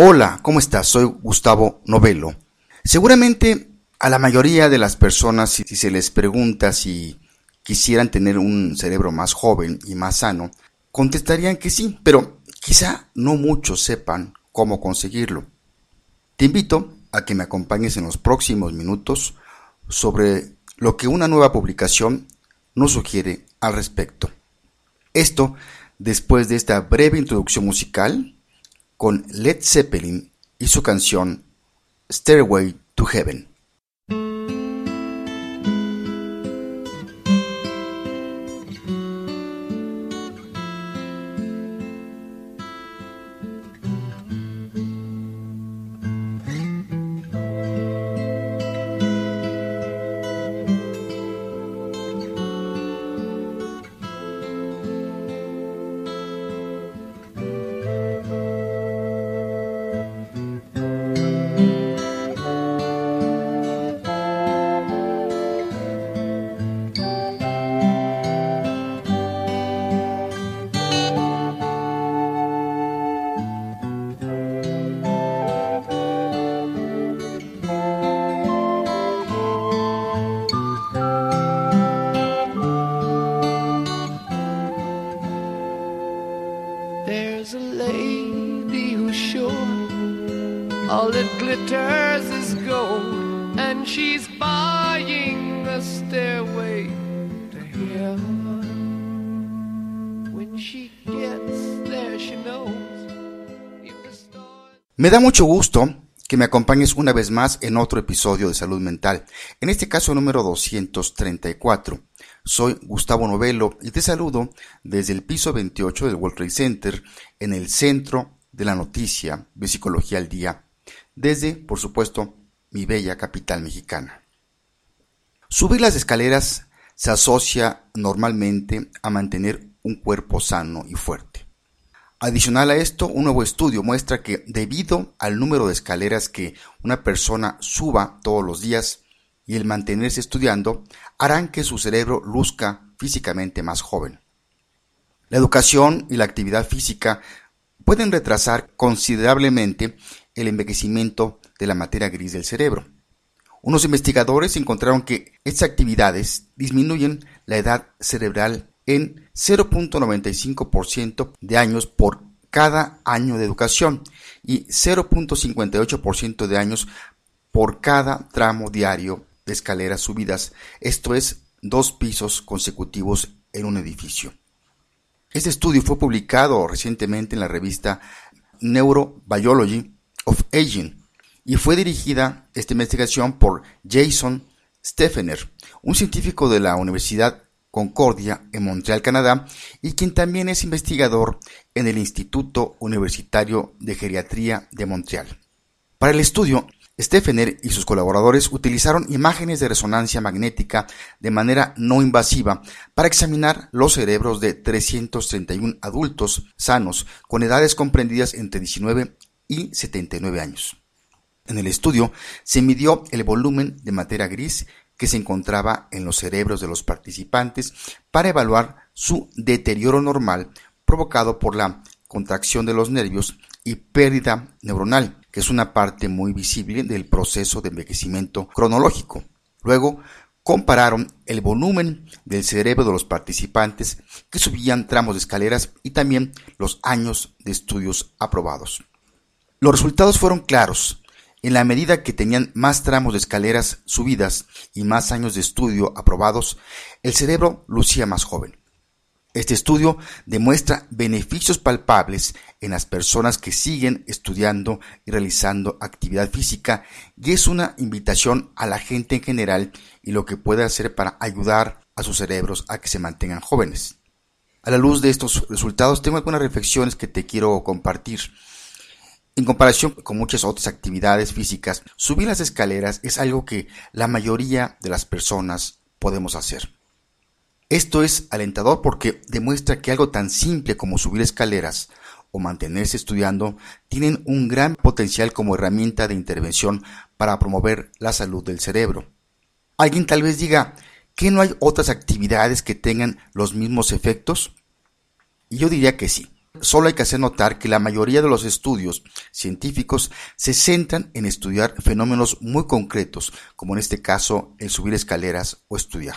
Hola, ¿cómo estás? Soy Gustavo Novelo. Seguramente a la mayoría de las personas, si se les pregunta si quisieran tener un cerebro más joven y más sano, contestarían que sí, pero quizá no muchos sepan cómo conseguirlo. Te invito a que me acompañes en los próximos minutos sobre lo que una nueva publicación nos sugiere al respecto. Esto después de esta breve introducción musical con Led Zeppelin y su canción Stairway to Heaven. Me da mucho gusto que me acompañes una vez más en otro episodio de Salud Mental, en este caso número 234. Soy Gustavo Novelo y te saludo desde el piso 28 del World Trade Center en el centro de la noticia de Psicología al Día, desde, por supuesto, mi bella capital mexicana. Subir las escaleras se asocia normalmente a mantener un cuerpo sano y fuerte. Adicional a esto, un nuevo estudio muestra que debido al número de escaleras que una persona suba todos los días y el mantenerse estudiando, harán que su cerebro luzca físicamente más joven. La educación y la actividad física pueden retrasar considerablemente el envejecimiento de la materia gris del cerebro. Unos investigadores encontraron que estas actividades disminuyen la edad cerebral en 0.95% de años por cada año de educación y 0.58% de años por cada tramo diario de escaleras subidas, esto es, dos pisos consecutivos en un edificio. Este estudio fue publicado recientemente en la revista Neurobiology of Aging y fue dirigida esta investigación por Jason Steffener, un científico de la Universidad Concordia en Montreal, Canadá, y quien también es investigador en el Instituto Universitario de Geriatría de Montreal. Para el estudio, Steffener y sus colaboradores utilizaron imágenes de resonancia magnética de manera no invasiva para examinar los cerebros de 331 adultos sanos con edades comprendidas entre 19 y 79 años. En el estudio se midió el volumen de materia gris que se encontraba en los cerebros de los participantes para evaluar su deterioro normal provocado por la contracción de los nervios y pérdida neuronal, que es una parte muy visible del proceso de envejecimiento cronológico. Luego, compararon el volumen del cerebro de los participantes que subían tramos de escaleras y también los años de estudios aprobados. Los resultados fueron claros. En la medida que tenían más tramos de escaleras subidas y más años de estudio aprobados, el cerebro lucía más joven. Este estudio demuestra beneficios palpables en las personas que siguen estudiando y realizando actividad física y es una invitación a la gente en general y lo que puede hacer para ayudar a sus cerebros a que se mantengan jóvenes. A la luz de estos resultados tengo algunas reflexiones que te quiero compartir. En comparación con muchas otras actividades físicas, subir las escaleras es algo que la mayoría de las personas podemos hacer. Esto es alentador porque demuestra que algo tan simple como subir escaleras o mantenerse estudiando tienen un gran potencial como herramienta de intervención para promover la salud del cerebro. Alguien tal vez diga que no hay otras actividades que tengan los mismos efectos. Y yo diría que sí. Solo hay que hacer notar que la mayoría de los estudios científicos se centran en estudiar fenómenos muy concretos, como en este caso el subir escaleras o estudiar.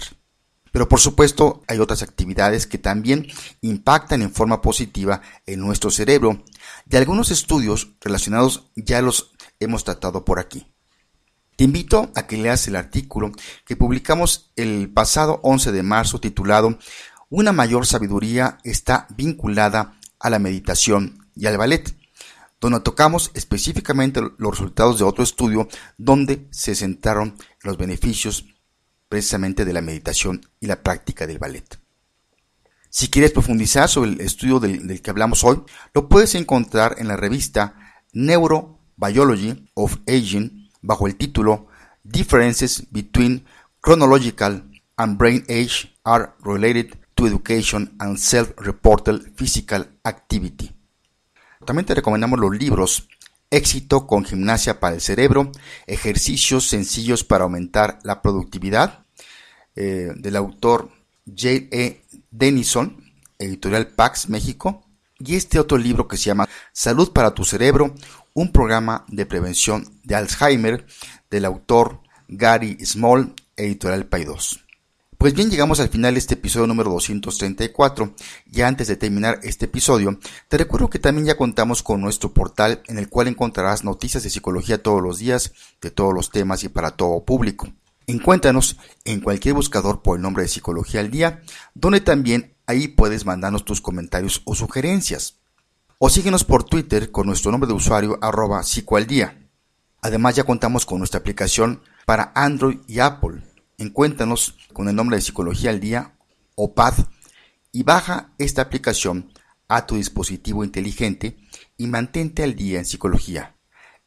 Pero por supuesto hay otras actividades que también impactan en forma positiva en nuestro cerebro y algunos estudios relacionados ya los hemos tratado por aquí. Te invito a que leas el artículo que publicamos el pasado 11 de marzo titulado Una mayor sabiduría está vinculada a la meditación y al ballet, donde tocamos específicamente los resultados de otro estudio donde se centraron los beneficios precisamente de la meditación y la práctica del ballet. Si quieres profundizar sobre el estudio del, que hablamos hoy, lo puedes encontrar en la revista Neurobiology of Aging bajo el título Differences between Chronological and Brain Age are Related Education and Self-Reported Physical Activity. También te recomendamos los libros Éxito con gimnasia para el cerebro, ejercicios sencillos para aumentar la productividad, eh, del autor J. E. Denison, editorial Pax México, y este otro libro que se llama Salud para tu cerebro, un programa de prevención de Alzheimer, del autor Gary Small, editorial Paidós. Pues bien, llegamos al final de este episodio número 234 y antes de terminar este episodio, te recuerdo que también ya contamos con nuestro portal en el cual encontrarás noticias de psicología todos los días, de todos los temas y para todo público. Encuéntranos en cualquier buscador por el nombre de Psicología al Día, donde también ahí puedes mandarnos tus comentarios o sugerencias. O síguenos por Twitter con nuestro nombre de usuario arroba psicoaldía. Además ya contamos con nuestra aplicación para Android y Apple encuéntranos con el nombre de Psicología al Día o PAD y baja esta aplicación a tu dispositivo inteligente y mantente al día en psicología.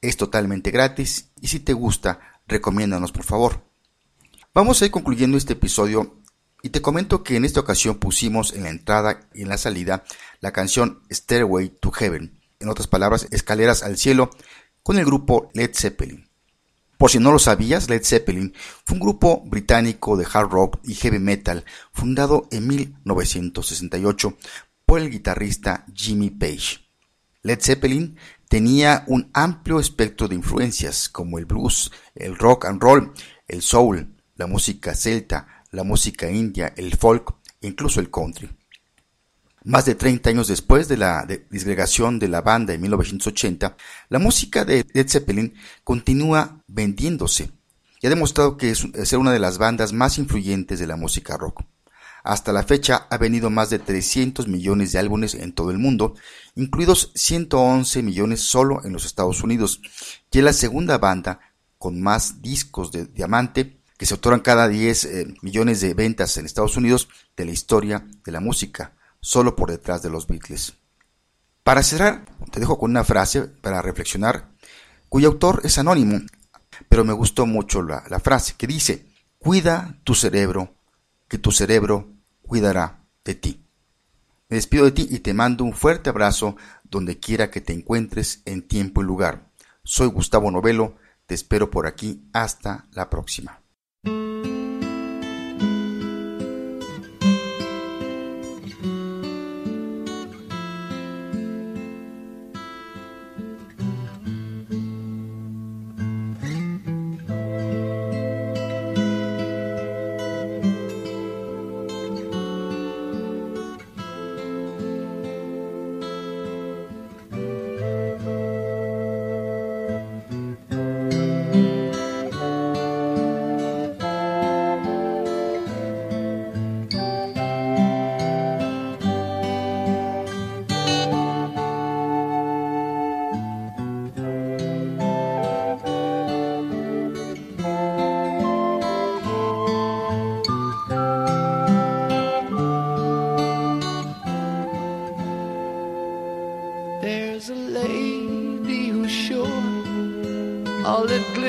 Es totalmente gratis y si te gusta, recomiéndanos por favor. Vamos a ir concluyendo este episodio y te comento que en esta ocasión pusimos en la entrada y en la salida la canción Stairway to Heaven, en otras palabras, Escaleras al Cielo, con el grupo Led Zeppelin. Por si no lo sabías, Led Zeppelin fue un grupo británico de hard rock y heavy metal fundado en 1968 por el guitarrista Jimmy Page. Led Zeppelin tenía un amplio espectro de influencias como el blues, el rock and roll, el soul, la música celta, la música india, el folk e incluso el country. Más de 30 años después de la disgregación de la banda en 1980, la música de Led Zeppelin continúa vendiéndose y ha demostrado que es ser una de las bandas más influyentes de la música rock. Hasta la fecha ha vendido más de 300 millones de álbumes en todo el mundo, incluidos 111 millones solo en los Estados Unidos, y es la segunda banda con más discos de diamante que se otorgan cada 10 eh, millones de ventas en Estados Unidos de la historia de la música solo por detrás de los Beatles. Para cerrar, te dejo con una frase para reflexionar, cuyo autor es anónimo, pero me gustó mucho la, frase que dice, cuida tu cerebro, que tu cerebro cuidará de ti. Me despido de ti y te mando un fuerte abrazo donde quiera que te encuentres en tiempo y lugar. Soy Gustavo Novelo, te espero por aquí hasta la próxima.